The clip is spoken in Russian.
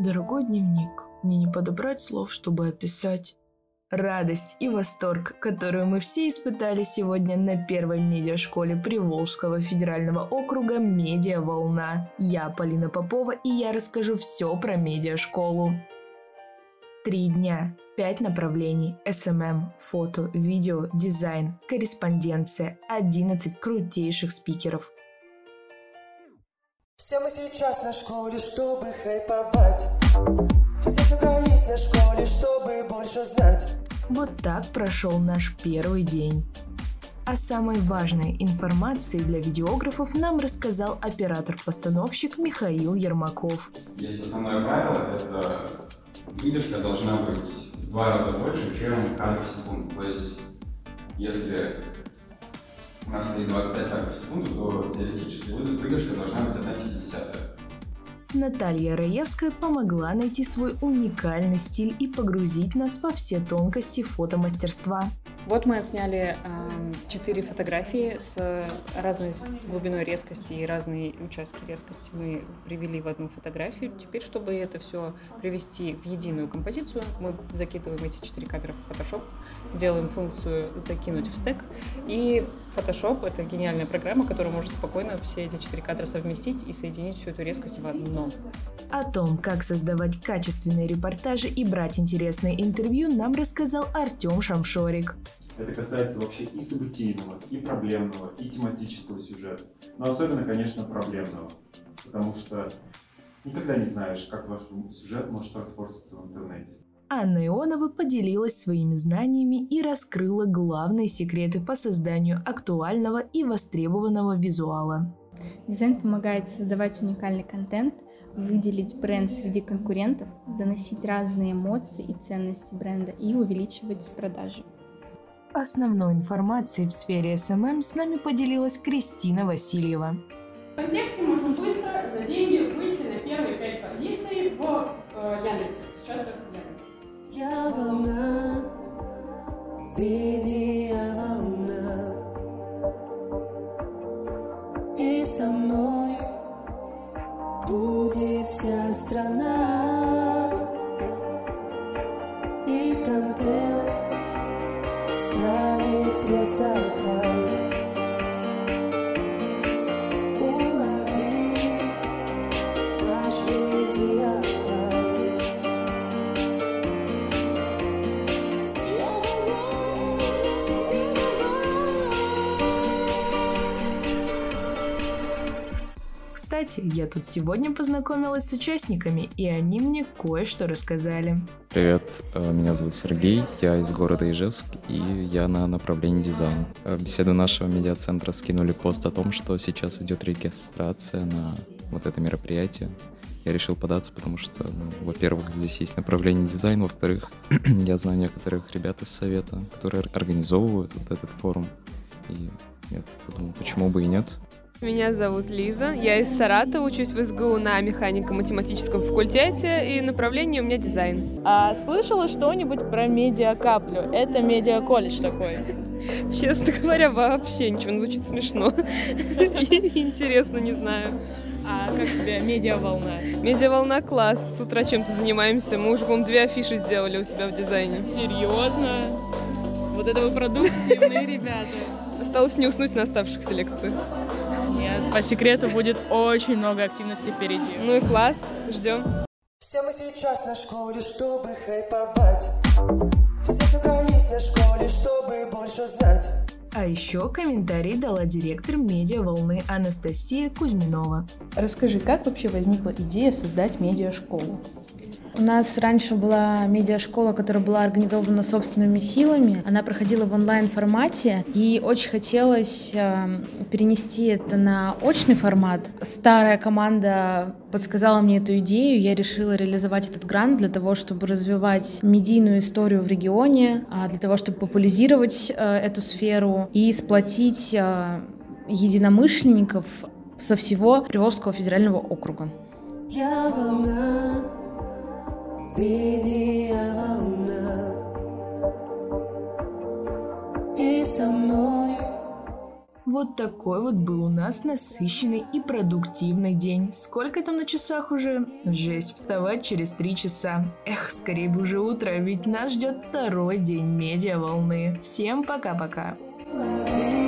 Дорогой дневник, мне не подобрать слов, чтобы описать радость и восторг, которую мы все испытали сегодня на первой медиашколе Приволжского федерального округа «Медиа Волна». Я Полина Попова, и я расскажу все про медиашколу. Три дня, пять направлений, SMM, фото, видео, дизайн, корреспонденция, 11 крутейших спикеров. Все мы сейчас на школе, чтобы хайповать. Все собрались на школе, чтобы больше знать. Вот так прошел наш первый день. О самой важной информации для видеографов нам рассказал оператор-постановщик Михаил Ермаков. Есть основное правило, это выдержка должна быть в два раза больше, чем кадров в секунду. То есть, если у нас стоит 25 кадров в секунду, то теоретически выдержка должна быть 1,50. Наталья Раевская помогла найти свой уникальный стиль и погрузить нас во все тонкости фотомастерства. Вот мы отсняли э, четыре фотографии с разной глубиной резкости и разные участки резкости мы привели в одну фотографию. Теперь, чтобы это все привести в единую композицию, мы закидываем эти четыре кадра в Photoshop, делаем функцию закинуть в стек. И Photoshop — это гениальная программа, которая может спокойно все эти четыре кадра совместить и соединить всю эту резкость в одно. О том, как создавать качественные репортажи и брать интересные интервью, нам рассказал Артем Шамшорик. Это касается вообще и событийного, и проблемного, и тематического сюжета. Но особенно, конечно, проблемного. Потому что никогда не знаешь, как ваш сюжет может распортиться в интернете. Анна Ионова поделилась своими знаниями и раскрыла главные секреты по созданию актуального и востребованного визуала. Дизайн помогает создавать уникальный контент, выделить бренд среди конкурентов, доносить разные эмоции и ценности бренда и увеличивать продажи. Основной информацией в сфере SMM с нами поделилась Кристина Васильева. В контексте можно быстро за деньги выйти на первые пять позиций в э, Яндексе. Сейчас это Я волна, stars Кстати, я тут сегодня познакомилась с участниками, и они мне кое-что рассказали. Привет, э, меня зовут Сергей, я из города Ижевск, и я на направлении дизайн. Э, Беседы нашего медиацентра скинули пост о том, что сейчас идет регистрация на вот это мероприятие. Я решил податься, потому что, ну, во-первых, здесь есть направление дизайн, во-вторых, я знаю некоторых ребят из совета, которые организовывают вот этот форум, и я подумал, почему бы и нет. Меня зовут Лиза, я из Саратова, учусь в СГУ на механико-математическом факультете, и направление у меня дизайн. А слышала что-нибудь про медиакаплю? Это медиаколледж такой. Честно говоря, вообще ничего, ну, звучит смешно. Интересно, не знаю. А как тебе медиаволна? Медиаволна класс, с утра чем-то занимаемся. Мы уже, по-моему, две афиши сделали у себя в дизайне. Серьезно? Вот это вы продуктивные ребята. Осталось не уснуть на оставшихся лекциях. Нет, по секрету будет очень много активности впереди. Ну и класс, ждем. Все мы сейчас на школе, чтобы хайповать. Все собрались на школе, чтобы больше знать. А еще комментарий дала директор медиа-волны Анастасия Кузьминова. Расскажи, как вообще возникла идея создать медиашколу? У нас раньше была медиашкола, которая была организована собственными силами. Она проходила в онлайн-формате, и очень хотелось э, перенести это на очный формат. Старая команда подсказала мне эту идею, я решила реализовать этот грант для того, чтобы развивать медийную историю в регионе, а для того, чтобы популяризировать э, эту сферу и сплотить э, единомышленников со всего Приволжского федерального округа. Я волна, медиа волна. И со мной Вот такой вот был у нас насыщенный и продуктивный день. Сколько там на часах уже? Жесть, вставать через три часа. Эх, скорее бы уже утро, ведь нас ждет второй день медиа волны. Всем пока-пока. Медиа